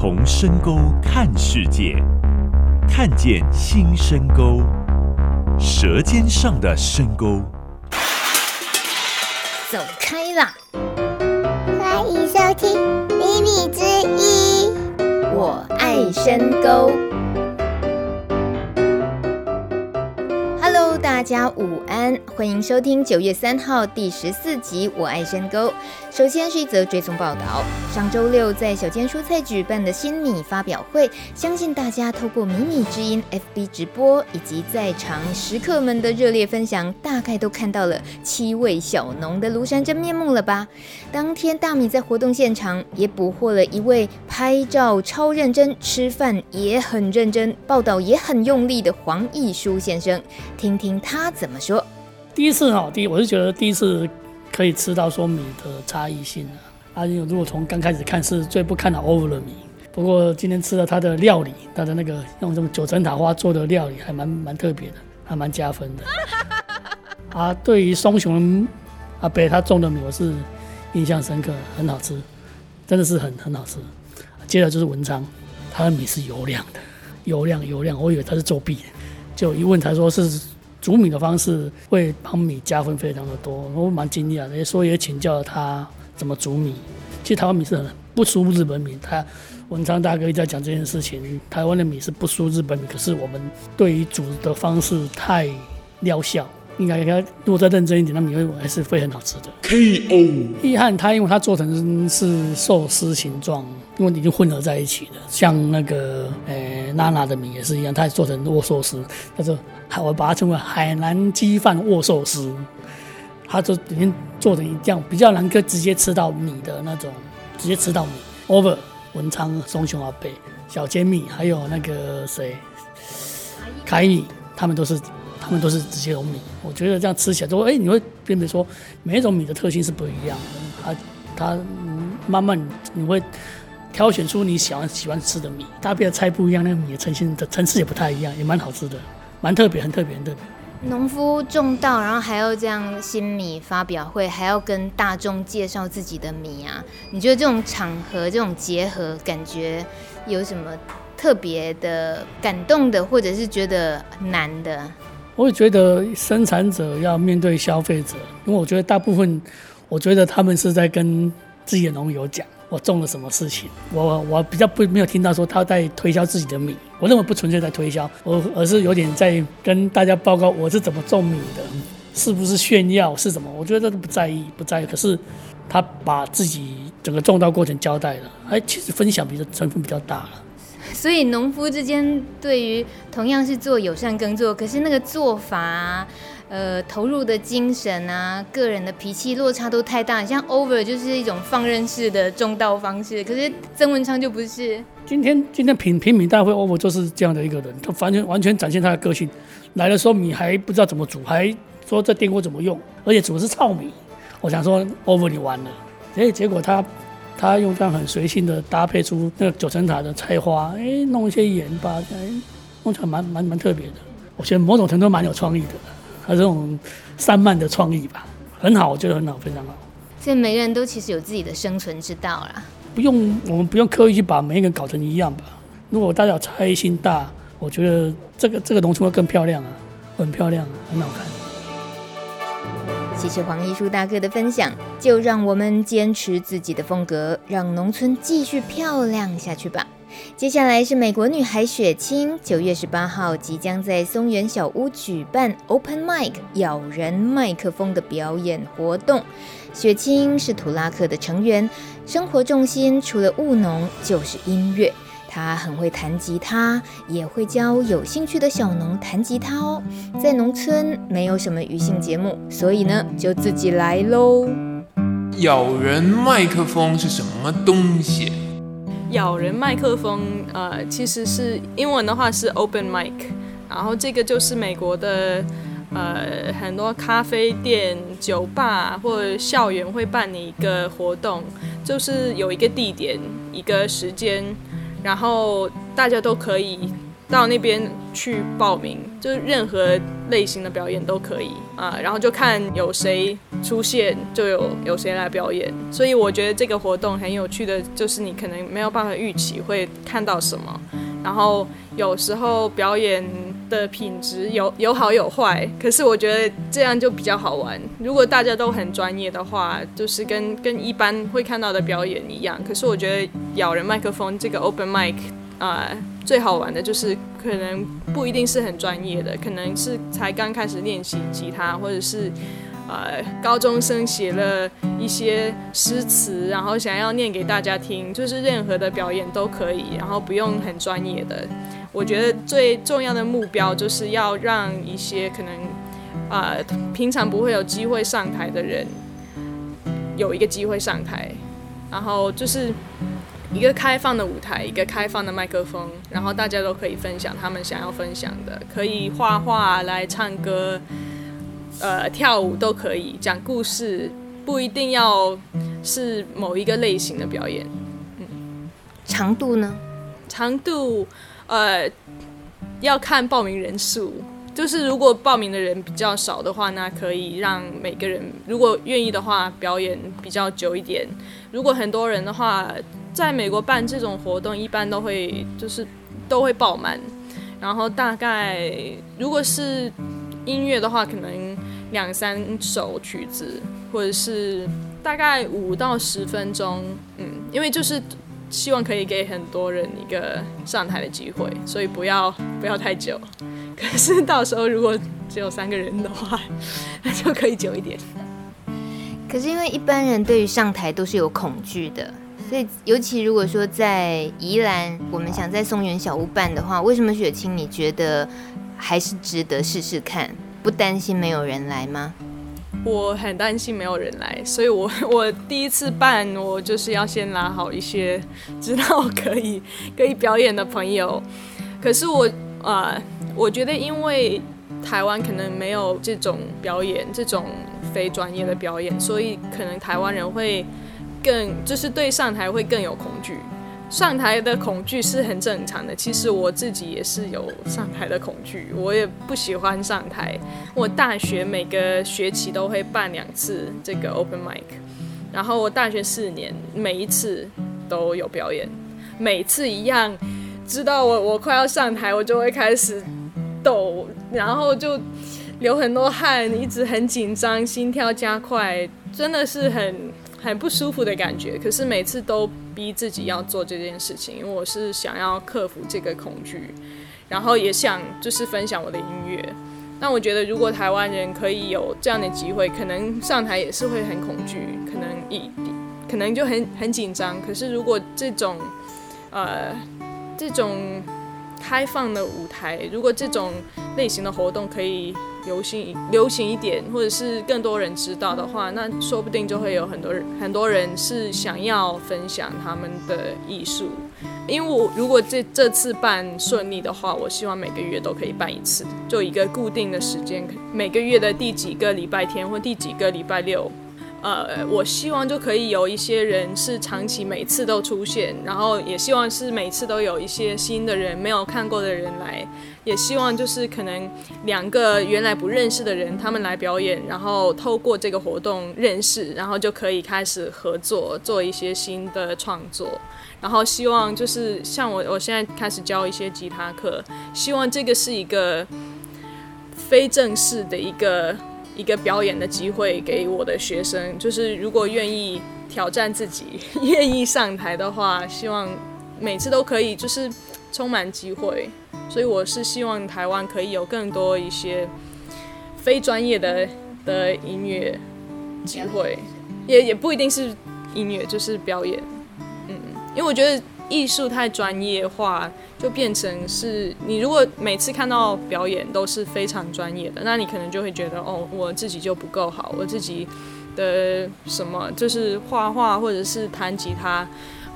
从深沟看世界，看见新深沟，舌尖上的深沟。走开啦！欢迎收听《秘密之一》，我爱深沟。大家午安，欢迎收听九月三号第十四集《我爱深沟》。首先是一则追踪报道：上周六在小间蔬菜举办的新米发表会，相信大家透过米米之音 FB 直播以及在场食客们的热烈分享，大概都看到了七位小农的庐山真面目了吧？当天大米在活动现场也捕获了一位拍照超认真、吃饭也很认真、报道也很用力的黄义书先生，听听。他怎么说？第一次哈，第一我是觉得第一次可以吃到说米的差异性啊。啊，如果从刚开始看是最不看好 Over 的米，不过今天吃了他的料理，他的那个用这种九层塔花做的料理还蛮蛮特别的，还蛮加分的。啊，对于松雄阿北他种的米，我是印象深刻，很好吃，真的是很很好吃。接着就是文昌，他的米是油亮的，油亮油亮，我以为他是作弊的，就一问才说是。煮米的方式会帮米加分非常的多，我蛮惊讶的，所以也请教了他怎么煮米。其实台湾米是很不输日本米，他文昌大哥一直在讲这件事情，台湾的米是不输日本米，可是我们对于煮的方式太料效。应该应该，如果再认真一点，那米会还是会很好吃的。K.O. 遗憾，它因为它做成是寿司形状，因为已经混合在一起了。像那个呃娜娜的米也是一样，它也做成握寿司，叫做我把它称为海南鸡饭握寿司。它就已经做成一样，比较难，可以直接吃到米的那种，直接吃到米。Over 文昌松雄阿贝小煎米，还有那个谁凯米，他们都是。他们都是直接用米，我觉得这样吃起来就，哎、欸，你会辨别说每一种米的特性是不一样的，它它慢慢你会挑选出你喜欢喜欢吃的米，搭配的菜不一样，那个米的呈现的层次也不太一样，也蛮好吃的，蛮特别，很特别，很特别。农夫种稻，然后还要这样新米发表会，还要跟大众介绍自己的米啊，你觉得这种场合这种结合感觉有什么特别的感动的，或者是觉得难的？我也觉得生产者要面对消费者，因为我觉得大部分，我觉得他们是在跟自己的农友讲我种了什么事情。我我比较不没有听到说他在推销自己的米，我认为不纯粹在推销，我而是有点在跟大家报告我是怎么种米的，是不是炫耀是什么？我觉得这都不在意，不在意。可是他把自己整个种稻过程交代了，哎，其实分享比较成分比较大了。所以农夫之间对于同样是做友善耕作，可是那个做法，呃，投入的精神啊，个人的脾气落差都太大。像 Over 就是一种放任式的种稻方式，可是曾文昌就不是。今天今天品品米大会 Over 就是这样的一个人，他完全完全展现他的个性。来的时候米还不知道怎么煮，还说这电锅怎么用，而且煮的是糙米。我想说 Over 你完了，哎，结果他。他用这样很随性的搭配出那个九层塔的菜花，哎、弄一些盐巴，哎、弄起来蛮蛮蛮特别的。我觉得某种程度蛮有创意的，他这种散漫的创意吧，很好，我觉得很好，非常好。所以每个人都其实有自己的生存之道啦，不用我们不用刻意去把每一个人搞成一样吧。如果大家有差异性大，我觉得这个这个农村会更漂亮啊，很漂亮，很好看。谢谢黄艺术大哥的分享，就让我们坚持自己的风格，让农村继续漂亮下去吧。接下来是美国女孩雪清，九月十八号即将在松原小屋举办 Open Mic 咬人麦克风的表演活动。雪清是土拉克的成员，生活重心除了务农就是音乐。他很会弹吉他，也会教有兴趣的小农弹吉他哦。在农村没有什么余兴节目，所以呢就自己来喽。咬人麦克风是什么东西？咬人麦克风，呃，其实是英文的话是 open mic，然后这个就是美国的，呃，很多咖啡店、酒吧或者校园会办理一个活动，就是有一个地点、一个时间。然后大家都可以到那边去报名，就是任何类型的表演都可以啊，然后就看有谁出现，就有有谁来表演。所以我觉得这个活动很有趣的，就是你可能没有办法预期会看到什么，然后有时候表演的品质有有好有坏，可是我觉得这样就比较好玩。如果大家都很专业的话，就是跟跟一般会看到的表演一样。可是我觉得咬人麦克风这个 open mic 啊。最好玩的就是可能不一定是很专业的，可能是才刚开始练习吉他，或者是呃高中生写了一些诗词，然后想要念给大家听，就是任何的表演都可以，然后不用很专业的。我觉得最重要的目标就是要让一些可能啊、平常不会有机会上台的人有一个机会上台，然后就是。一个开放的舞台，一个开放的麦克风，然后大家都可以分享他们想要分享的，可以画画来唱歌，呃，跳舞都可以，讲故事，不一定要是某一个类型的表演。嗯，长度呢？长度，呃，要看报名人数。就是如果报名的人比较少的话，那可以让每个人如果愿意的话，表演比较久一点。如果很多人的话，在美国办这种活动，一般都会就是都会爆满。然后大概如果是音乐的话，可能两三首曲子，或者是大概五到十分钟。嗯，因为就是希望可以给很多人一个上台的机会，所以不要不要太久。可是到时候如果只有三个人的话，那 就可以久一点。可是因为一般人对于上台都是有恐惧的。所以，尤其如果说在宜兰，我们想在松原小屋办的话，为什么雪清你觉得还是值得试试看？不担心没有人来吗？我很担心没有人来，所以我 我第一次办，我就是要先拉好一些知道可以可以表演的朋友。可是我呃，我觉得因为台湾可能没有这种表演，这种非专业的表演，所以可能台湾人会。更就是对上台会更有恐惧，上台的恐惧是很正常的。其实我自己也是有上台的恐惧，我也不喜欢上台。我大学每个学期都会办两次这个 open mic，然后我大学四年每一次都有表演，每次一样。知道我我快要上台，我就会开始抖，然后就流很多汗，一直很紧张，心跳加快，真的是很。很不舒服的感觉，可是每次都逼自己要做这件事情，因为我是想要克服这个恐惧，然后也想就是分享我的音乐。那我觉得如果台湾人可以有这样的机会，可能上台也是会很恐惧，可能一可能就很很紧张。可是如果这种呃这种开放的舞台，如果这种类型的活动可以。流行流行一点，或者是更多人知道的话，那说不定就会有很多人很多人是想要分享他们的艺术。因为我如果这这次办顺利的话，我希望每个月都可以办一次，就一个固定的时间，每个月的第几个礼拜天或第几个礼拜六。呃，我希望就可以有一些人是长期每次都出现，然后也希望是每次都有一些新的人没有看过的人来，也希望就是可能两个原来不认识的人他们来表演，然后透过这个活动认识，然后就可以开始合作做一些新的创作，然后希望就是像我我现在开始教一些吉他课，希望这个是一个非正式的一个。一个表演的机会给我的学生，就是如果愿意挑战自己，愿意上台的话，希望每次都可以，就是充满机会。所以我是希望台湾可以有更多一些非专业的的音乐机会，也也不一定是音乐，就是表演。嗯，因为我觉得艺术太专业化。就变成是你如果每次看到表演都是非常专业的，那你可能就会觉得哦，我自己就不够好，我自己的什么就是画画或者是弹吉他，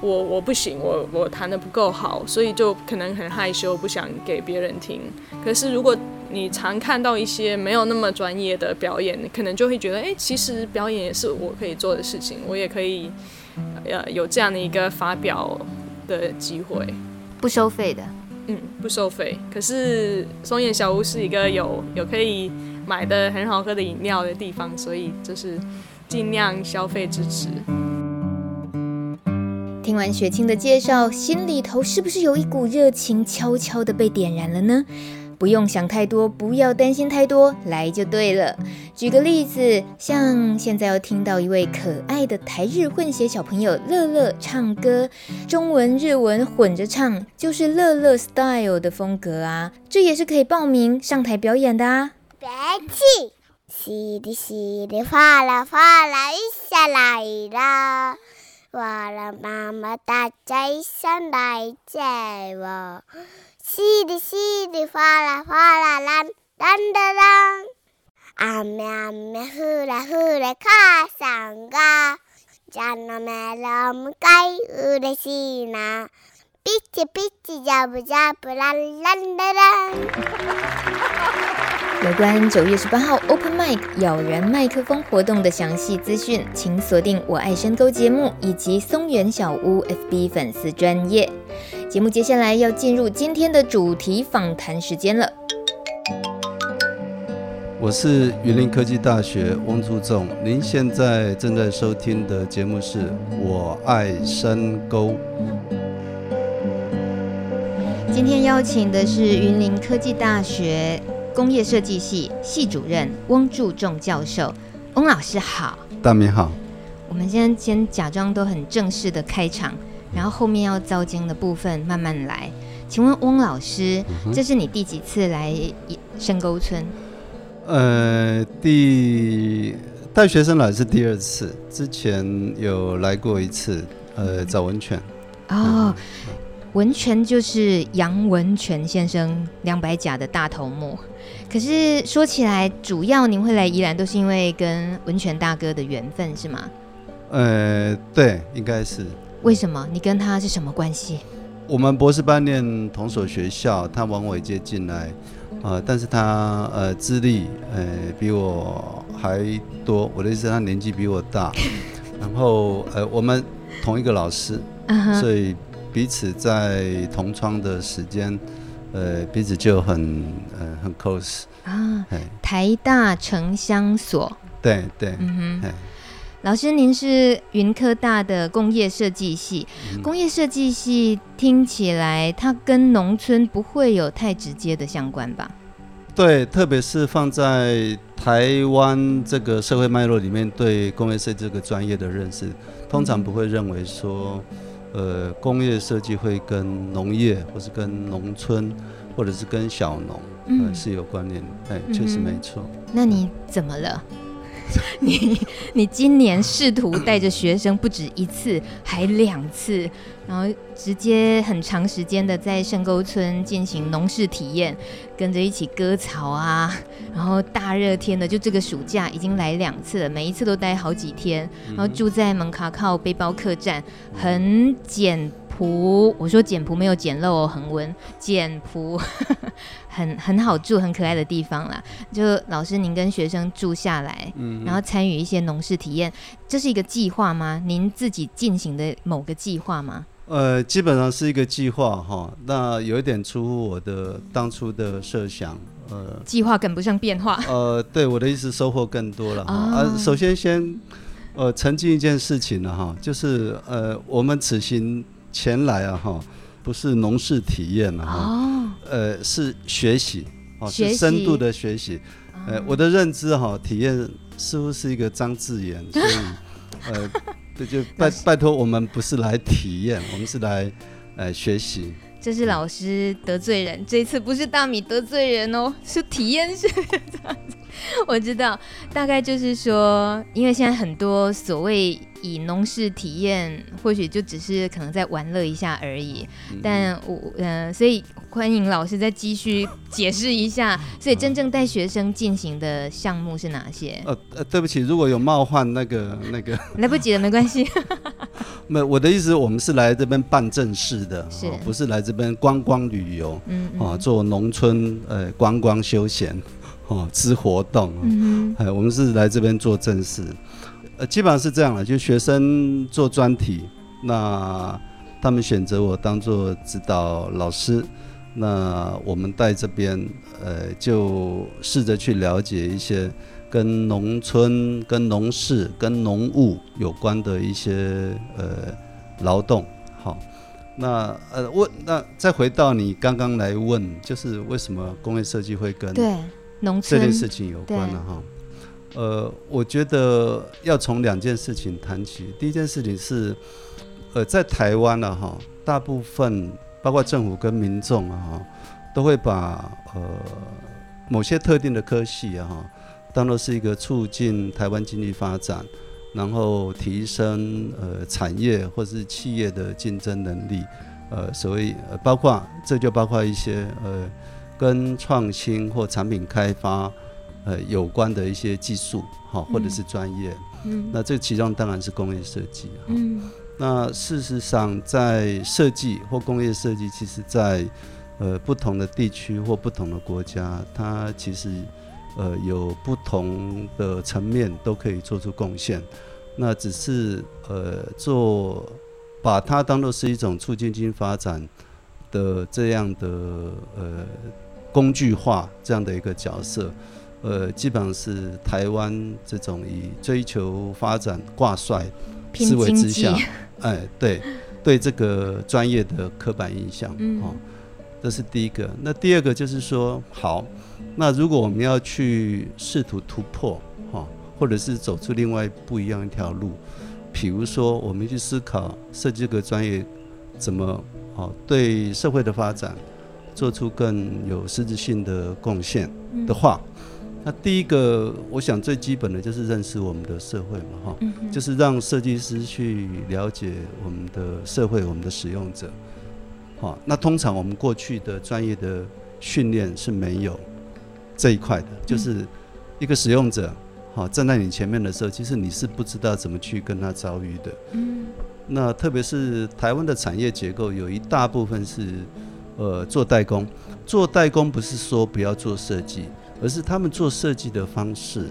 我我不行，我我弹的不够好，所以就可能很害羞，不想给别人听。可是如果你常看到一些没有那么专业的表演，你可能就会觉得，哎，其实表演也是我可以做的事情，我也可以呃有这样的一个发表的机会。不收费的，嗯，不收费。可是松烟小屋是一个有有可以买的很好喝的饮料的地方，所以就是尽量消费支持。听完雪清的介绍，心里头是不是有一股热情悄悄地被点燃了呢？不用想太多，不要担心太多，来就对了。举个例子，像现在要听到一位可爱的台日混血小朋友乐乐唱歌，中文日文混着唱，就是乐乐 style 的风格啊，这也是可以报名上台表演的啊。别气，淅沥淅沥，哗啦哗啦，雨下来了，哗啦，啦啦啦啦。雨雨，降れ降れ，母さんが蛇の目を向かい嬉しいな。ピチピチ，加不加不啦啦啦啦。 有关九月十八号 Open Mic 咬人麦克风活动的详细资讯，请锁定我爱深沟节目以及松原小屋 FB 粉丝专业。节目接下来要进入今天的主题访谈时间了。我是云林科技大学翁祝仲，您现在正在收听的节目是我爱深沟。今天邀请的是云林科技大学工业设计系系主任翁祝仲教授，翁老师好。大明好。我们先先假装都很正式的开场。然后后面要遭经的部分慢慢来。请问翁老师，嗯、这是你第几次来深沟村？呃，第带学生来是第二次，之前有来过一次，呃，找文泉。哦，嗯、文泉就是杨文泉先生两百甲的大头目。可是说起来，主要您会来宜兰都是因为跟文泉大哥的缘分是吗？呃，对，应该是。为什么？你跟他是什么关系？我们博士班念同所学校，他往我届进来，呃，但是他呃资历呃比我还多，我的意思他年纪比我大，然后呃我们同一个老师，uh huh. 所以彼此在同窗的时间，呃彼此就很呃很 close 啊。Uh, 嘿台大城乡所，对对，嗯哼。老师，您是云科大的工业设计系。嗯、工业设计系听起来，它跟农村不会有太直接的相关吧？对，特别是放在台湾这个社会脉络里面，对工业设计这个专业的认识，通常不会认为说，呃，工业设计会跟农业，或是跟农村，或者是跟小农，呃，嗯、是有关联。哎，确实没错。那你怎么了？你你今年试图带着学生不止一次，还两次，然后直接很长时间的在深沟村进行农事体验，跟着一起割草啊，然后大热天的，就这个暑假已经来两次了，每一次都待好几天，然后住在门卡靠背包客栈，很简朴。我说简朴没有简陋哦，恒温简朴。很很好住、很可爱的地方啦。就老师，您跟学生住下来，嗯、然后参与一些农事体验，这是一个计划吗？您自己进行的某个计划吗？呃，基本上是一个计划哈。那有一点出乎我的当初的设想，呃，计划赶不上变化。呃，对，我的意思收获更多了哈。啊、哦呃，首先先呃澄清一件事情了哈，就是呃我们此行前来啊哈。不是农事体验了哈，哦、呃，是学习，哦，是深度的学习，呃，哦、我的认知哈，体验似乎是一个脏字眼，所以，呃，这就拜拜托我们不是来体验，我们是来呃学习。这是老师得罪人，这次不是大米得罪人哦，是体验是这样子。我知道，大概就是说，因为现在很多所谓以农事体验，或许就只是可能在玩乐一下而已。嗯、但我嗯、呃，所以欢迎老师再继续解释一下，所以真正带学生进行的项目是哪些？呃呃，对不起，如果有冒犯那个那个，来不及了，没关系。没，我的意思，我们是来这边办正事的，是哦、不是来这边观光旅游，嗯，嗯，啊，做农村呃观光休闲。哦，之活动，嗯，哎，我们是来这边做正事，呃，基本上是这样了，就学生做专题，那他们选择我当做指导老师，那我们在这边，呃，就试着去了解一些跟农村、跟农事、跟农务有关的一些呃劳动。好，那呃问，那再回到你刚刚来问，就是为什么工业设计会跟对农村这件事情有关了？哈，呃，我觉得要从两件事情谈起。第一件事情是，呃，在台湾呢，哈，大部分。包括政府跟民众啊哈，都会把呃某些特定的科系啊哈，当做是一个促进台湾经济发展，然后提升呃产业或是企业的竞争能力，呃，所谓呃包括这就包括一些呃跟创新或产品开发呃有关的一些技术哈，或者是专业，嗯，那这其中当然是工业设计，嗯。那事实上，在设计或工业设计，其实在呃不同的地区或不同的国家，它其实呃有不同的层面都可以做出贡献。那只是呃做把它当做是一种促进经济发展的这样的呃工具化这样的一个角色，呃，基本上是台湾这种以追求发展挂帅思维之下。哎，对，对这个专业的刻板印象，嗯、哦，这是第一个。那第二个就是说，好，那如果我们要去试图突破，哈、哦，或者是走出另外不一样一条路，比如说我们去思考设计这个专业怎么，好，对社会的发展做出更有实质性的贡献的话。嗯那第一个，我想最基本的就是认识我们的社会嘛，哈、嗯，就是让设计师去了解我们的社会，我们的使用者，好，那通常我们过去的专业的训练是没有这一块的，就是一个使用者，好，站在你前面的时候，其实你是不知道怎么去跟他遭遇的，嗯，那特别是台湾的产业结构有一大部分是呃做代工，做代工不是说不要做设计。而是他们做设计的方式，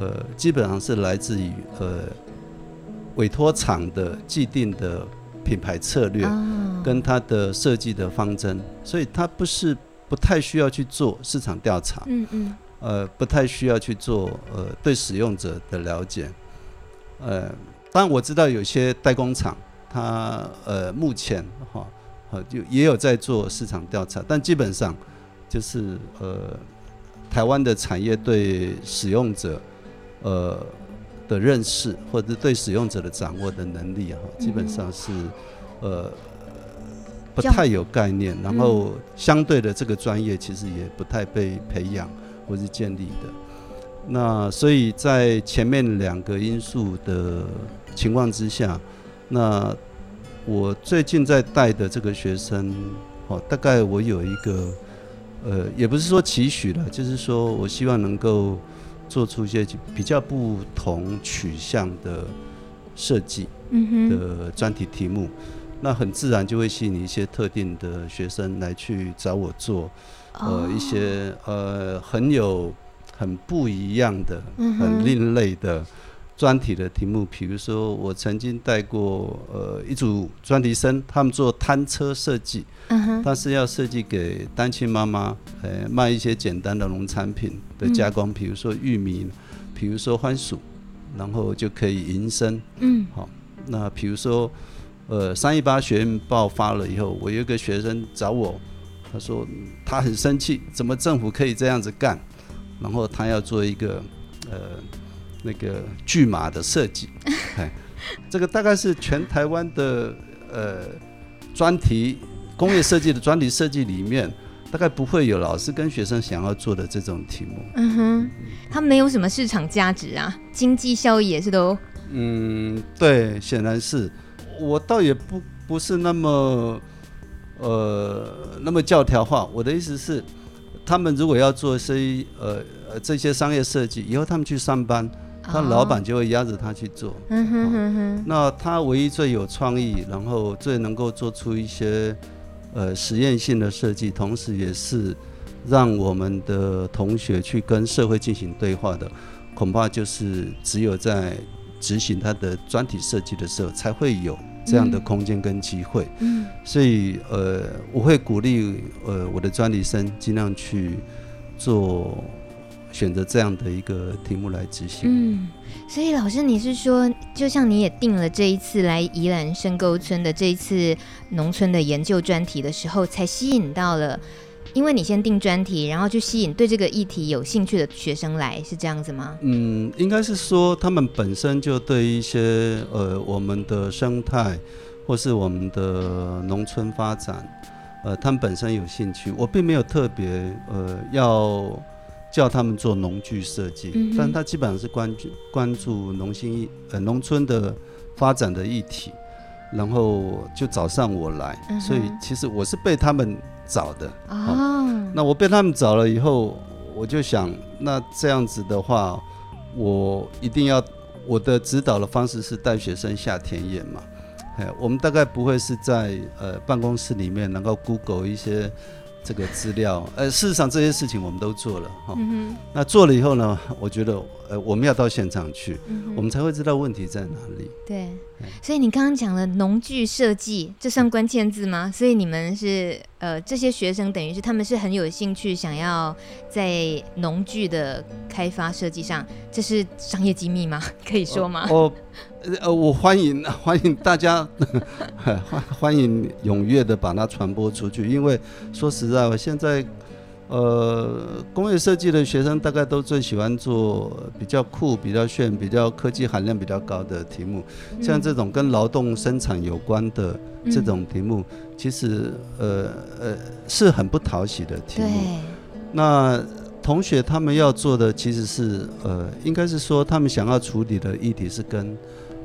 呃，基本上是来自于呃委托厂的既定的品牌策略，跟它的设计的方针，所以它不是不太需要去做市场调查，嗯嗯，呃，不太需要去做呃对使用者的了解，呃，当然我知道有些代工厂，它呃目前哈，呃就也有在做市场调查，但基本上就是呃。台湾的产业对使用者，呃的认识，或者对使用者的掌握的能力，哈，基本上是，呃，不太有概念。然后相对的，这个专业其实也不太被培养或是建立的。那所以在前面两个因素的情况之下，那我最近在带的这个学生，哦，大概我有一个。呃，也不是说期许了，就是说我希望能够做出一些比较不同取向的设计的专题题目，那很自然就会吸引一些特定的学生来去找我做，呃，一些呃很有很不一样的、很另类的。专题的题目，比如说我曾经带过呃一组专题生，他们做摊车设计，嗯，但是要设计给单亲妈妈，呃卖一些简单的农产品的加工，比如说玉米，比如说番薯，然后就可以营生。嗯，好，那比如说呃三一八学院爆发了以后，我有一个学生找我，他说他很生气，怎么政府可以这样子干？然后他要做一个呃。那个巨马的设计，哎，这个大概是全台湾的呃专题工业设计的专题设计里面，大概不会有老师跟学生想要做的这种题目。嗯哼，它没有什么市场价值啊，经济效益也是都。嗯，对，显然是。我倒也不不是那么呃那么教条化。我的意思是，他们如果要做些呃呃这些商业设计，以后他们去上班。他老板就会压着他去做，嗯哼哼。哼。那他唯一最有创意，然后最能够做出一些呃实验性的设计，同时也是让我们的同学去跟社会进行对话的，恐怕就是只有在执行他的专题设计的时候才会有这样的空间跟机会。嗯，所以呃，我会鼓励呃我的专题生尽量去做选择这样的一个题目来执行。嗯，所以老师你是说，就像你也定了这一次来宜兰深沟村的这一次农村的研究专题的时候，才吸引到了。因为你先定专题，然后去吸引对这个议题有兴趣的学生来，是这样子吗？嗯，应该是说他们本身就对一些呃我们的生态，或是我们的农村发展，呃，他们本身有兴趣。我并没有特别呃要叫他们做农具设计，嗯、但他基本上是关注关注农心呃农村的发展的议题，然后就找上我来，嗯、所以其实我是被他们。找的哦，那我被他们找了以后，我就想，那这样子的话，我一定要我的指导的方式是带学生下田野嘛，哎，我们大概不会是在呃办公室里面能够 Google 一些。这个资料，呃，事实上这些事情我们都做了哈。嗯、那做了以后呢，我觉得，呃，我们要到现场去，嗯、我们才会知道问题在哪里。对，所以你刚刚讲了农具设计，这算关键字吗？所以你们是，呃，这些学生等于是他们是很有兴趣，想要在农具的开发设计上，这是商业机密吗？可以说吗？哦。呃，我欢迎 欢迎大家，欢欢迎踊跃的把它传播出去。因为说实在话，现在呃，工业设计的学生大概都最喜欢做比较酷、比较炫、比较科技含量比较高的题目。像这种跟劳动生产有关的这种题目，其实呃呃是很不讨喜的题目。那同学他们要做的其实是呃，应该是说他们想要处理的议题是跟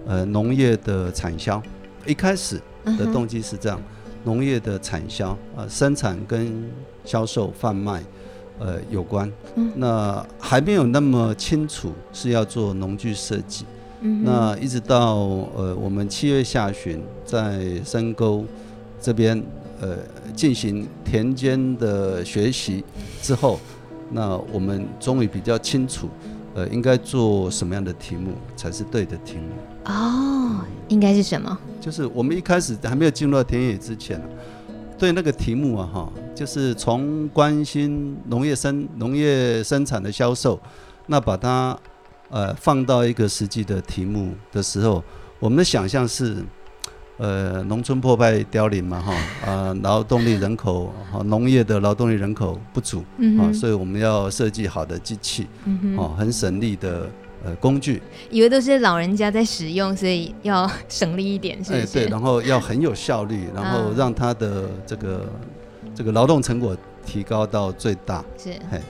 呃，农业的产销，一开始的动机是这样，农业的产销，呃，生产跟销售贩卖，呃，有关。那还没有那么清楚是要做农具设计。那一直到呃，我们七月下旬在深沟这边呃进行田间的学习之后，那我们终于比较清楚。呃，应该做什么样的题目才是对的题目？哦，应该是什么？就是我们一开始还没有进入到田野之前，对那个题目啊，哈，就是从关心农业生农业生产的销售，那把它呃放到一个实际的题目的时候，我们的想象是。呃，农村破败凋零嘛，哈，啊，劳动力人口，哈，农业的劳动力人口不足，嗯、啊，所以我们要设计好的机器，嗯哦、啊，很省力的呃工具。以为都是老人家在使用，所以要省力一点，是不是？哎、对，然后要很有效率，然后让他的这个这个劳动成果提高到最大。是，哎，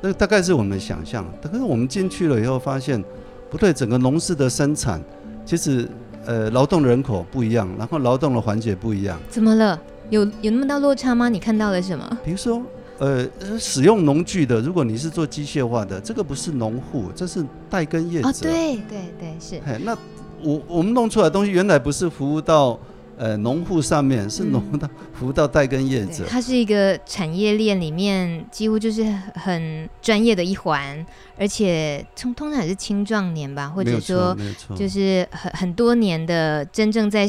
那大概是我们想象。但是我们进去了以后发现，不对，整个农事的生产其实。呃，劳动人口不一样，然后劳动的环节不一样。怎么了？有有那么大落差吗？你看到了什么？比如说，呃，使用农具的，如果你是做机械化的，这个不是农户，这是代耕业者。哦，对对对，是。哎，那我我们弄出来的东西，原来不是服务到。呃，农户上面是农到服务到代耕业者，它是一个产业链里面几乎就是很专业的一环，而且通通常也是青壮年吧，或者说就是很很多年的真正在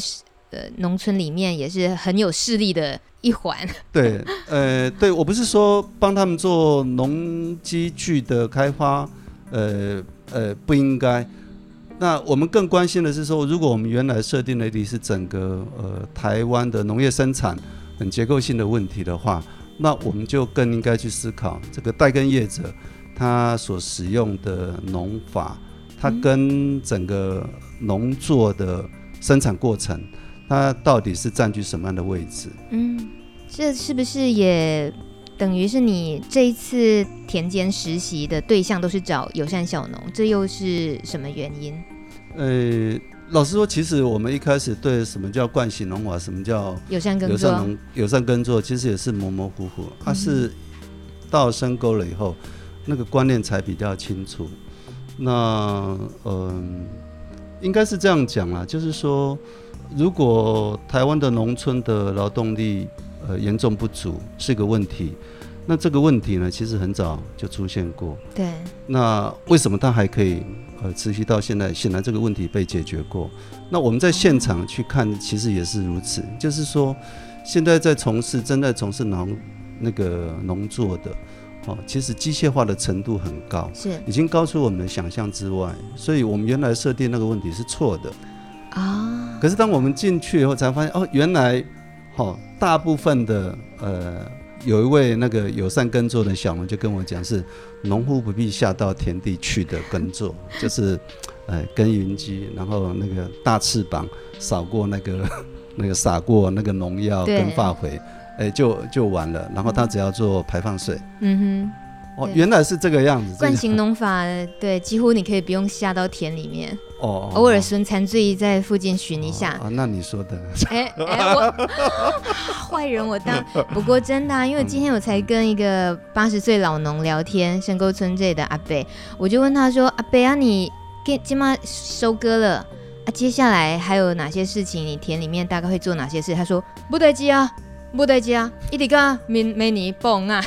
呃农村里面也是很有势力的一环。对，呃，对我不是说帮他们做农机具的开发，呃呃，不应该。那我们更关心的是说，如果我们原来设定的题是整个呃台湾的农业生产很结构性的问题的话，那我们就更应该去思考这个代耕业者他所使用的农法，它跟整个农作的生产过程，它到底是占据什么样的位置？嗯，这是不是也等于是你这一次田间实习的对象都是找友善小农？这又是什么原因？呃，老实说，其实我们一开始对什么叫惯性农法，什么叫友善耕作，友善耕作，其实也是模模糊糊。它、嗯啊、是到深沟了以后，那个观念才比较清楚。那嗯、呃，应该是这样讲啦，就是说，如果台湾的农村的劳动力呃严重不足是个问题，那这个问题呢，其实很早就出现过。对。那为什么它还可以呃持续到现在？显然这个问题被解决过。那我们在现场去看，其实也是如此。就是说，现在在从事正在从事农那个农作的。哦，其实机械化的程度很高，是已经高出我们的想象之外，所以我们原来设定那个问题是错的啊。可是当我们进去以后，才发现哦，原来，哦，大部分的呃，有一位那个友善耕作的小农就跟我讲，是农夫不必下到田地去的耕作，就是呃，耕耘机，然后那个大翅膀扫过那个 那个撒过那个农药跟化肥。哎、欸，就就完了，然后他只要做排放水。嗯哼，哦，原来是这个样子。惯行农法，对，几乎你可以不用下到田里面。哦，偶尔孙残醉在附近寻一下。啊、那你说的。哎哎、欸，我 坏人我当。不过真的、啊，因为今天我才跟一个八十岁老农聊天，深沟村这里的阿伯，我就问他说：“阿伯啊，你给今妈收割了啊？接下来还有哪些事情？你田里面大概会做哪些事？”他说：“不得急啊。”不在家，一直跟没没你蹦啊，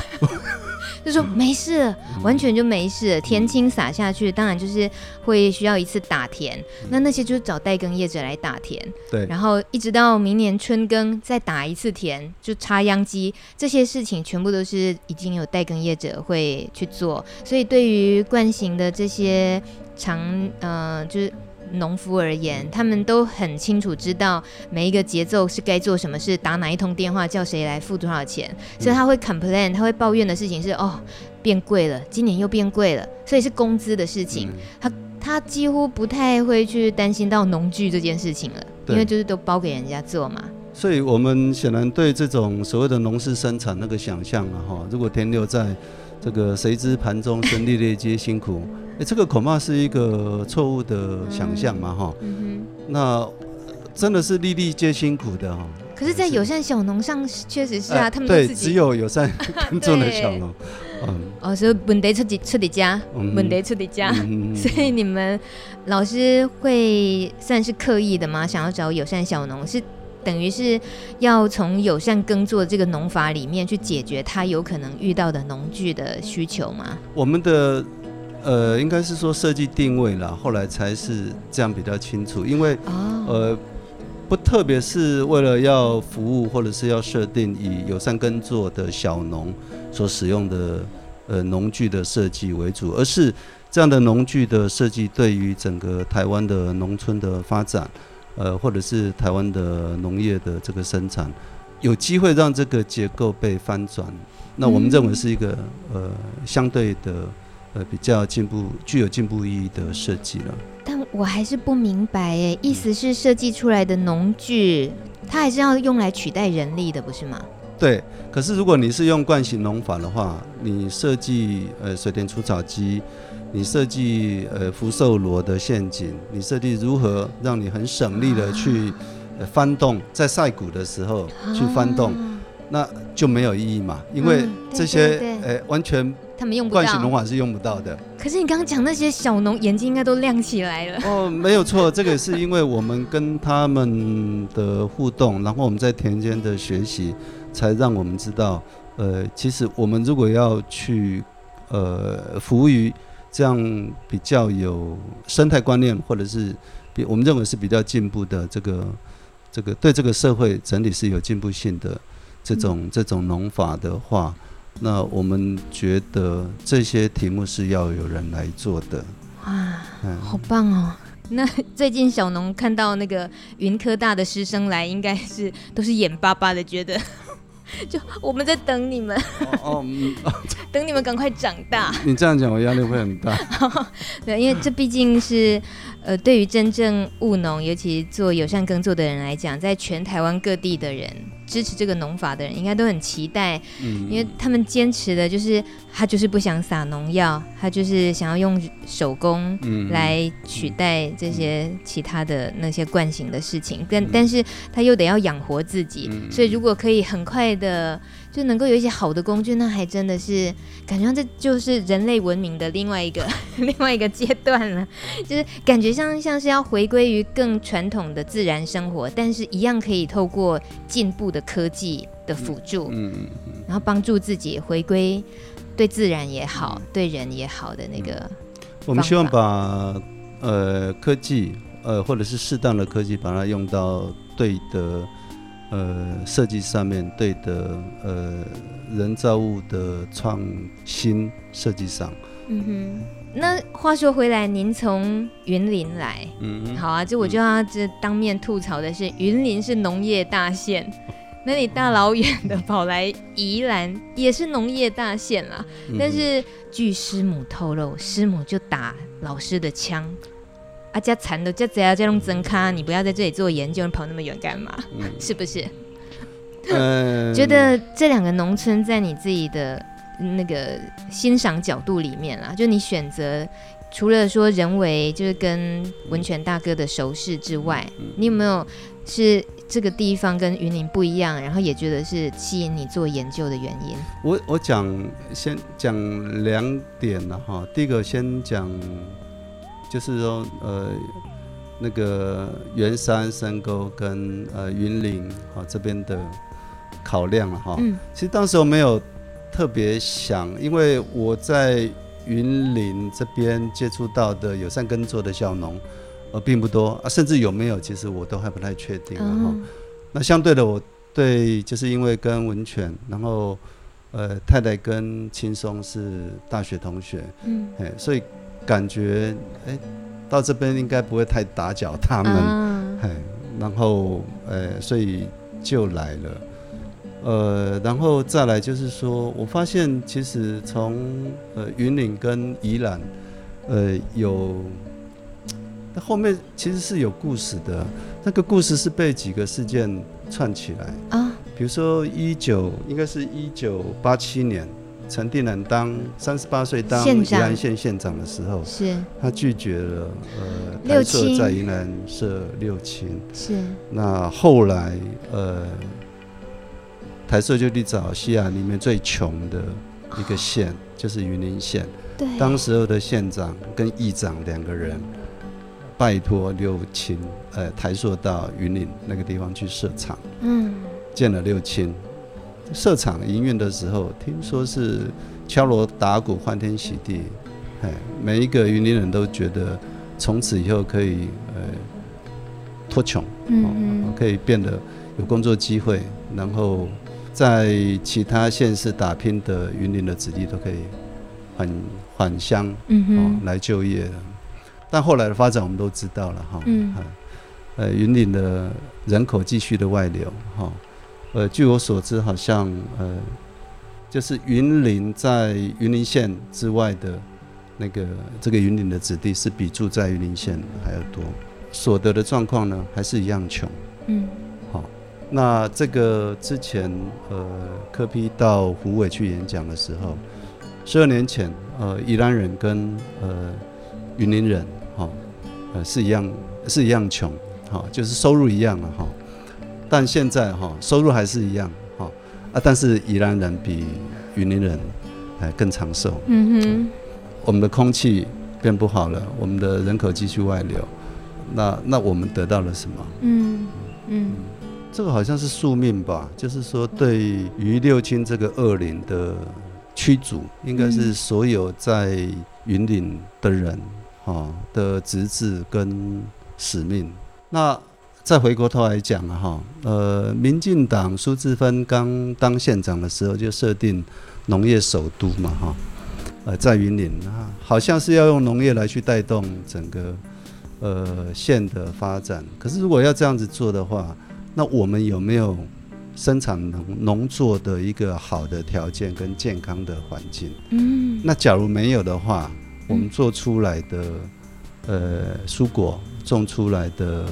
就说没事，完全就没事。田青撒下去，当然就是会需要一次打田，那那些就是找代耕业者来打田。对，然后一直到明年春耕再打一次田，就插秧机，这些事情全部都是已经有代耕业者会去做。所以对于惯行的这些长，呃，就是。农夫而言，他们都很清楚知道每一个节奏是该做什么事，打哪一通电话，叫谁来付多少钱。所以他会 complain，他会抱怨的事情是哦，变贵了，今年又变贵了，所以是工资的事情。他他几乎不太会去担心到农具这件事情了，因为就是都包给人家做嘛。所以我们显然对这种所谓的农事生产那个想象啊，哈，如果停留在这个谁知盘中餐，粒粒皆辛苦。哎，这个恐怕是一个错误的想象嘛，哈、那真的是粒粒皆辛苦的哈。可是，在友善小农上，确实是啊，他们对只有友善耕种的小农。嗯。哦，所以问题出的出的家，问题出的家。所以你们老师会算是刻意的吗？想要找友善小农，是等于是要从友善耕作这个农法里面去解决他有可能遇到的农具的需求吗？我们的。呃，应该是说设计定位啦，后来才是这样比较清楚。因为，oh. 呃，不特别是为了要服务或者是要设定以友善耕作的小农所使用的呃农具的设计为主，而是这样的农具的设计对于整个台湾的农村的发展，呃，或者是台湾的农业的这个生产，有机会让这个结构被翻转。那我们认为是一个呃相对的。呃，比较进步、具有进步意义的设计了。但我还是不明白，诶，意思是设计出来的农具，它还是要用来取代人力的，不是吗？对。可是如果你是用惯性农法的话，你设计呃水田除草机，你设计呃福寿螺的陷阱，你设计如何让你很省力的去呃翻动，在晒谷的时候去翻动，啊、那就没有意义嘛，因为这些呃完全。他们用不到，惯行农法是用不到的。可是你刚刚讲那些小农眼睛应该都亮起来了。哦，没有错，这个是因为我们跟他们的互动，然后我们在田间的学习，才让我们知道，呃，其实我们如果要去呃服务于这样比较有生态观念，或者是比我们认为是比较进步的这个这个对这个社会整体是有进步性的这种、嗯、这种农法的话。那我们觉得这些题目是要有人来做的。哇，嗯、好棒哦！那最近小农看到那个云科大的师生来，应该是都是眼巴巴的，觉得 就我们在等你们，哦，哦 等你们赶快长大。你这样讲，我压力会很大。对，因为这毕竟是。呃，对于真正务农，尤其做友善耕作的人来讲，在全台湾各地的人支持这个农法的人，应该都很期待，嗯，因为他们坚持的就是他就是不想撒农药，他就是想要用手工来取代这些其他的那些惯性的事情，但但是他又得要养活自己，所以如果可以很快的就能够有一些好的工具，那还真的是感觉上这就是人类文明的另外一个 另外一个阶段了，就是感觉像像是要回归于更传统的自然生活，但是一样可以透过进步的科技的辅助，嗯嗯嗯，然后帮助自己回归对自然也好，对人也好的那个。我们希望把呃科技呃或者是适当的科技，把它用到对的。呃，设计上面对的，呃，人造物的创新设计上。嗯哼，那话说回来，您从云林来，嗯哼，好啊，这我就要这当面吐槽的是，云林是农业大县，那你大老远的跑来宜兰，也是农业大县啦。但是据师母透露，师母就打老师的枪。啊，家惨的，家贼啊，家弄真咖，你不要在这里做研究，你跑那么远干嘛？嗯、是不是？嗯、觉得这两个农村在你自己的那个欣赏角度里面啦，就你选择除了说人为就是跟文泉大哥的熟识之外，嗯、你有没有是这个地方跟云林不一样，然后也觉得是吸引你做研究的原因？我我讲先讲两点了哈，第一个先讲。就是说，呃，那个圆山深沟跟呃云林啊这边的考量了哈。嗯。其实当时我没有特别想，因为我在云林这边接触到的友善耕作的小农呃并不多啊，甚至有没有，其实我都还不太确定。然后，那相对的，我对就是因为跟文泉，然后呃太太跟青松是大学同学，嗯，哎，所以。感觉哎，到这边应该不会太打搅他们，哎、嗯，然后呃，所以就来了，呃，然后再来就是说，我发现其实从呃云岭跟宜兰，呃有，那后面其实是有故事的，那个故事是被几个事件串起来。啊，比如说一九应该是一九八七年。陈定南当三十八岁当宜兰县县长的时候，是。他拒绝了呃台社在宜兰设六亲，是。那后来呃台社就去找西亚里面最穷的一个县，哦、就是云林县。对，当时候的县长跟议长两个人拜托六亲呃台塑到云林那个地方去设厂，嗯，建了六轻。设厂营运的时候，听说是敲锣打鼓、欢天喜地，哎，每一个云林人都觉得从此以后可以呃脱穷，嗯、哦，可以变得有工作机会，然后在其他县市打拼的云林的子弟都可以返返乡，嗯哼、哦，来就业。但后来的发展我们都知道了哈，哦、嗯，呃，云林的人口继续的外流，哈、哦。呃，据我所知，好像呃，就是云林在云林县之外的那个这个云林的子弟是比住在云林县还要多，所得的状况呢还是一样穷。嗯，好，那这个之前呃，柯 P 到虎尾去演讲的时候，十二年前呃，宜兰人跟呃云林人哈呃是一样是一样穷，哈，就是收入一样了哈。但现在哈收入还是一样哈啊，但是宜兰人比云林人还更长寿。嗯哼，我们的空气变不好了，我们的人口继续外流，那那我们得到了什么？嗯嗯，这个好像是宿命吧，就是说对于六亲这个恶灵的驱逐，应该是所有在云岭的人哈的职责跟使命。那再回过头来讲啊，哈，呃，民进党苏志芬刚当县长的时候就设定农业首都嘛，哈，呃，在云林啊，好像是要用农业来去带动整个呃县的发展。可是如果要这样子做的话，那我们有没有生产农农作的一个好的条件跟健康的环境？嗯，那假如没有的话，我们做出来的呃蔬果种出来的。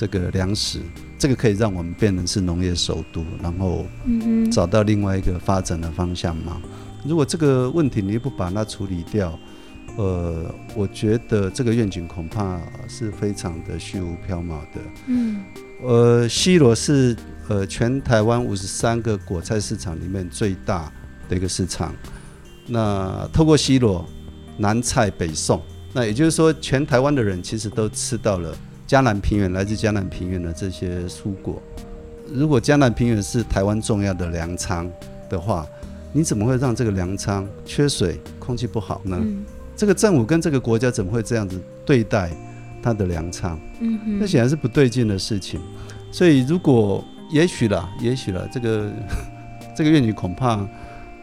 这个粮食，这个可以让我们变成是农业首都，然后找到另外一个发展的方向吗？如果这个问题你不把它处理掉，呃，我觉得这个愿景恐怕是非常的虚无缥缈的。嗯，呃，西螺是呃全台湾五十三个果菜市场里面最大的一个市场。那透过西螺，南菜北送，那也就是说，全台湾的人其实都吃到了嘉南平原来自江南平原的这些蔬果。如果江南平原是台湾重要的粮仓的话，你怎么会让这个粮仓缺水、空气不好呢？嗯、这个政府跟这个国家怎么会这样子对待它的粮仓？那显然是不对劲的事情。所以，如果也许啦，也许啦，这个 这个愿景恐怕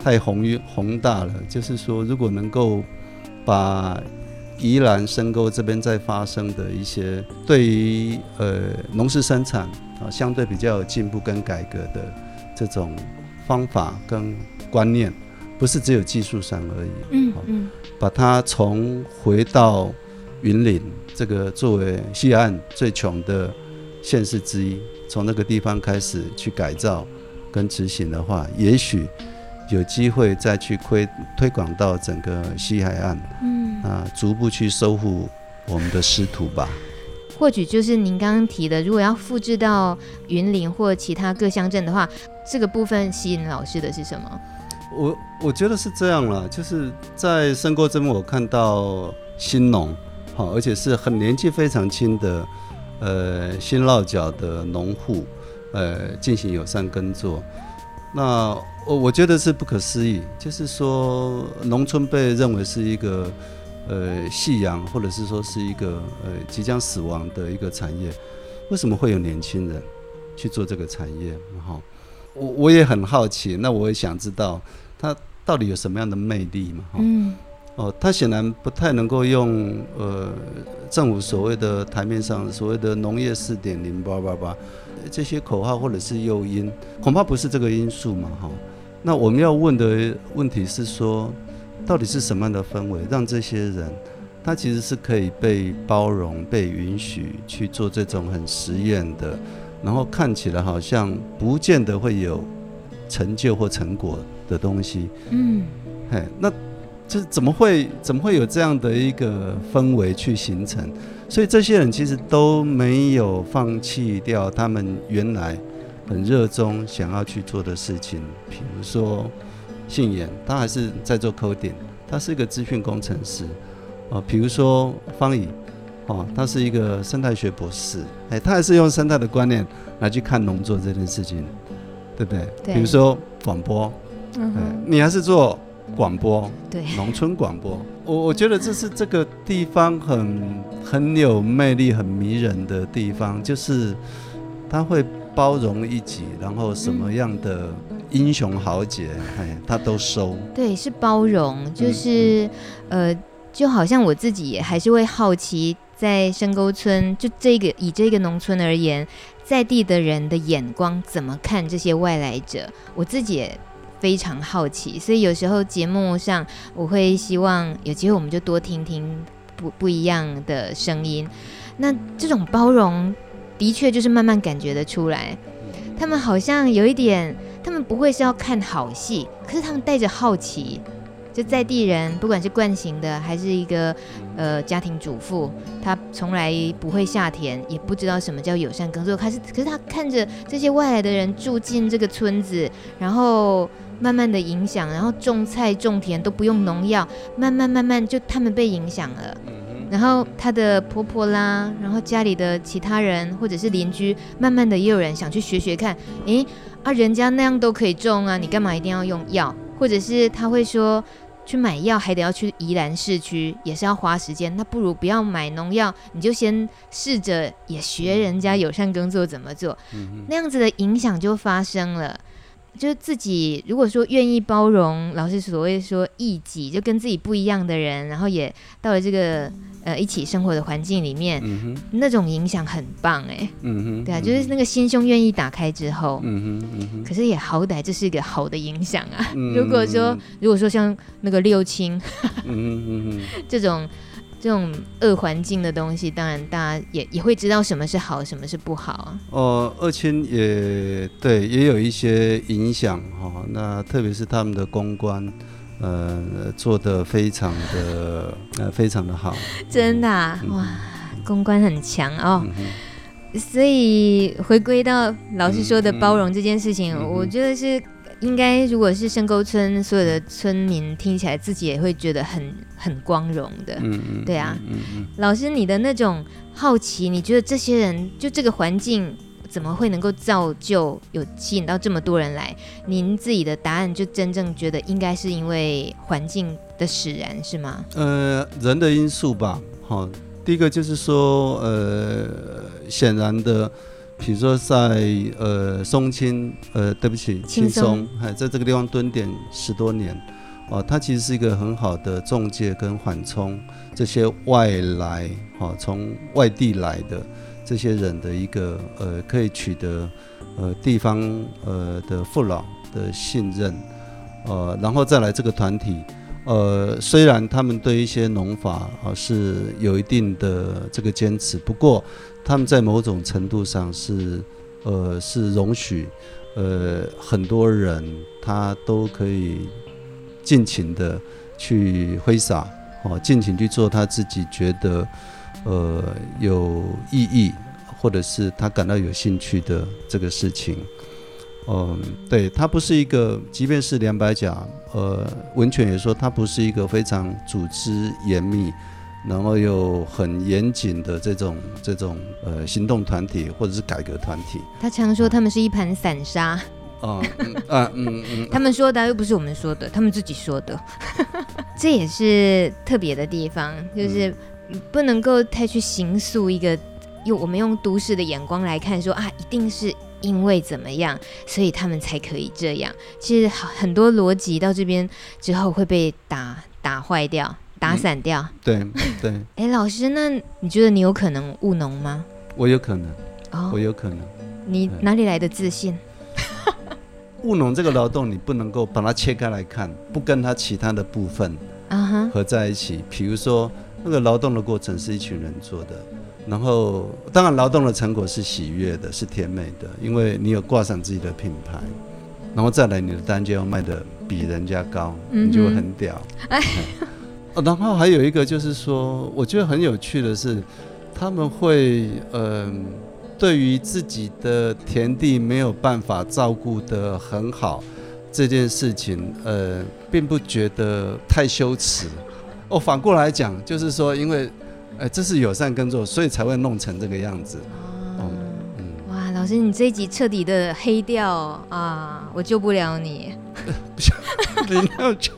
太宏宏大了。就是说，如果能够把宜兰深沟这边在发生的一些对于呃农事生产啊相对比较有进步跟改革的这种方法跟观念，不是只有技术上而已。嗯嗯，把它从回到云林这个作为西海岸最穷的县市之一，从那个地方开始去改造跟执行的话，也许。有机会再去推推广到整个西海岸，嗯啊，逐步去收复我们的师徒吧。或许就是您刚刚提的，如果要复制到云林或其他各乡镇的话，这个部分吸引老师的是什么？我我觉得是这样了，就是在深沟这边，我看到新农，好，而且是很年纪非常轻的，呃，新落脚的农户，呃，进行友善耕作，那。我我觉得是不可思议，就是说，农村被认为是一个呃夕阳，或者是说是一个呃即将死亡的一个产业，为什么会有年轻人去做这个产业？哈，我我也很好奇，那我也想知道它到底有什么样的魅力嘛？哈，嗯，哦，它显然不太能够用呃政府所谓的台面上所谓的农业四点零八八八这些口号或者是诱因，恐怕不是这个因素嘛？哈。那我们要问的问题是说，到底是什么样的氛围，让这些人他其实是可以被包容、被允许去做这种很实验的，然后看起来好像不见得会有成就或成果的东西。嗯，嘿，那这怎么会怎么会有这样的一个氛围去形成？所以这些人其实都没有放弃掉他们原来。很热衷想要去做的事情，比如说信言，他还是在做 coding，他是一个资讯工程师，啊，比如说方宇，哦，他是一个生态学博士，哎，他还是用生态的观念来去看农作这件事情，对不对？对。比如说广播，嗯哼，你还是做广播，对，农村广播，我我觉得这是这个地方很很有魅力、很迷人的地方，就是他会。包容一己，然后什么样的英雄豪杰，他都收。对，是包容，就是、嗯、呃，就好像我自己也还是会好奇，在深沟村，就这个以这个农村而言，在地的人的眼光怎么看这些外来者，我自己也非常好奇。所以有时候节目上，我会希望有机会我们就多听听不不一样的声音。那这种包容。的确，就是慢慢感觉得出来，他们好像有一点，他们不会是要看好戏，可是他们带着好奇，就在地人，不管是惯行的，还是一个呃家庭主妇，他从来不会下田，也不知道什么叫友善耕作，可是可是他看着这些外来的人住进这个村子，然后慢慢的影响，然后种菜种田都不用农药，慢慢慢慢就他们被影响了。然后她的婆婆啦，然后家里的其他人或者是邻居，慢慢的也有人想去学学看，诶，啊，人家那样都可以种啊，你干嘛一定要用药？或者是他会说，去买药还得要去宜兰市区，也是要花时间，那不如不要买农药，你就先试着也学人家友善耕作怎么做，那样子的影响就发生了。就是自己如果说愿意包容，老师所谓说异己，就跟自己不一样的人，然后也到了这个。呃，一起生活的环境里面，嗯、那种影响很棒哎，嗯哼，对啊，就是那个心胸愿意打开之后，嗯哼，嗯哼，可是也好歹这是一个好的影响啊。嗯、如果说，如果说像那个六亲，这种这种恶环境的东西，当然大家也也会知道什么是好，什么是不好啊。哦，二千也对，也有一些影响哈。那特别是他们的公关。呃，做的非常的呃，非常的好，真的、啊嗯、哇，公关很强哦。所以回归到老师说的包容这件事情，嗯、我觉得是应该，如果是深沟村所有的村民听起来自己也会觉得很很光荣的。嗯嗯，对啊。嗯嗯。老师，你的那种好奇，你觉得这些人就这个环境怎么会能够造就有吸引到这么多人来？您自己的答案就真正觉得应该是因为环境的使然，是吗？呃，人的因素吧。好，第一个就是说，呃。显然的，比如说在呃松青，呃对不起，青松，还在这个地方蹲点十多年，哦、呃，它其实是一个很好的中介跟缓冲这些外来，哈、呃，从外地来的这些人的一个呃可以取得呃地方呃的父老的信任，呃，然后再来这个团体。呃，虽然他们对一些农法啊、是有一定的这个坚持，不过他们在某种程度上是呃是容许呃很多人他都可以尽情的去挥洒，哦，尽情去做他自己觉得呃有意义或者是他感到有兴趣的这个事情。嗯，对，它不是一个，即便是两百甲，呃，文犬也说它不是一个非常组织严密，然后又很严谨的这种这种呃行动团体或者是改革团体。他常说他们是一盘散沙。哦、嗯，啊，嗯嗯。他们说的又不是我们说的，他们自己说的。这也是特别的地方，就是不能够太去形塑一个，用我们用都市的眼光来看说，说啊，一定是。因为怎么样，所以他们才可以这样。其实很多逻辑到这边之后会被打打坏掉、打散掉。嗯、对对。哎、欸，老师，那你觉得你有可能务农吗？我有可能。哦，我有可能。你哪里来的自信？务农这个劳动，你不能够把它切开来看，不跟它其他的部分啊合在一起。比如说，那个劳动的过程是一群人做的。然后，当然，劳动的成果是喜悦的，是甜美的，因为你有挂上自己的品牌，然后再来，你的单就要卖的比人家高，你就会很屌。哎，然后还有一个就是说，我觉得很有趣的是，他们会，嗯、呃，对于自己的田地没有办法照顾得很好这件事情，呃，并不觉得太羞耻。哦，反过来讲，就是说，因为。哎，这是友善耕作，所以才会弄成这个样子。哦嗯、哇，老师，你这一集彻底的黑掉啊！我救不了你。你要救？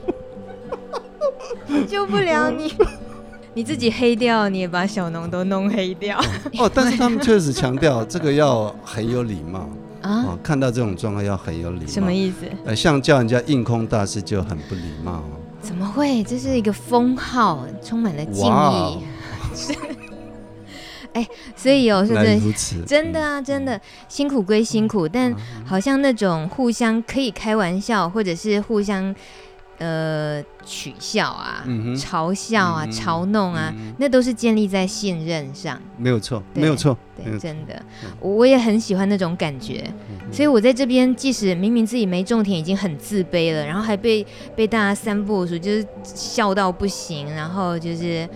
救不了你。你自己黑掉，你也把小农都弄黑掉。哦，但是他们确实强调这个要很有礼貌 啊、哦。看到这种状况要很有礼貌。什么意思？呃，像叫人家应空大师就很不礼貌。怎么会？这是一个封号，充满了敬意。是，哎，所以哦，是真的，真的啊，真的辛苦归辛苦，但好像那种互相可以开玩笑，或者是互相呃取笑啊、嘲笑啊、嘲弄啊，那都是建立在信任上。没有错，没有错，对，真的，我也很喜欢那种感觉。所以我在这边，即使明明自己没种田，已经很自卑了，然后还被被大家三不五时就是笑到不行，然后就是。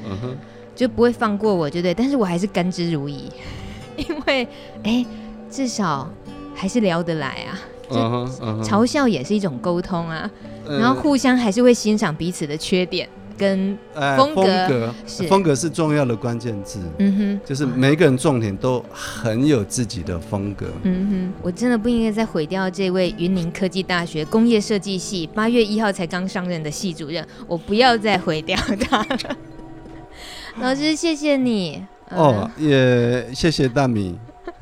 就不会放过我，就对？但是我还是甘之如饴，因为哎，至少还是聊得来啊。Uh uh. 嘲笑也是一种沟通啊，uh -huh. 然后互相还是会欣赏彼此的缺点跟风格。风格是风格是重要的关键字。嗯哼，就是每一个人重点都很有自己的风格。嗯哼，我真的不应该再毁掉这位云林科技大学工业设计系八月一号才刚上任的系主任，我不要再毁掉他了。老师，谢谢你。哦，也谢谢大米。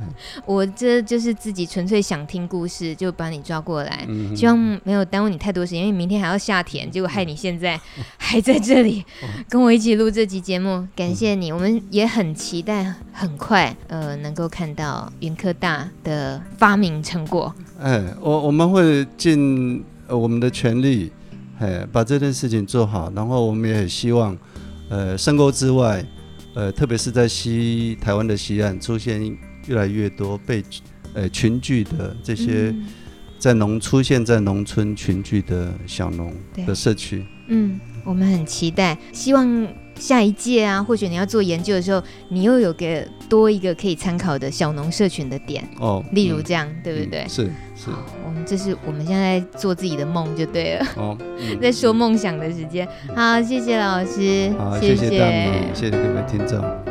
我这就是自己纯粹想听故事，就把你抓过来，嗯、希望没有耽误你太多时间，因为明天还要下田，结果害你现在 还在这里 跟我一起录这集节目。感谢你，我们也很期待很快呃能够看到云科大的发明成果。哎，我我们会尽我们的全力，哎，把这件事情做好，然后我们也很希望。呃，深沟之外，呃，特别是在西台湾的西岸，出现越来越多被呃群聚的这些在农、嗯、出现在农村群聚的小农的社区。嗯，我们很期待，希望下一届啊，或许你要做研究的时候，你又有个多一个可以参考的小农社群的点哦，例如这样，嗯、对不对？是是，我们这是我们现在做自己的梦就对了。哦，嗯、在说梦想的时间，好，谢谢老师，好，谢谢，谢谢大米，谢谢各位听众。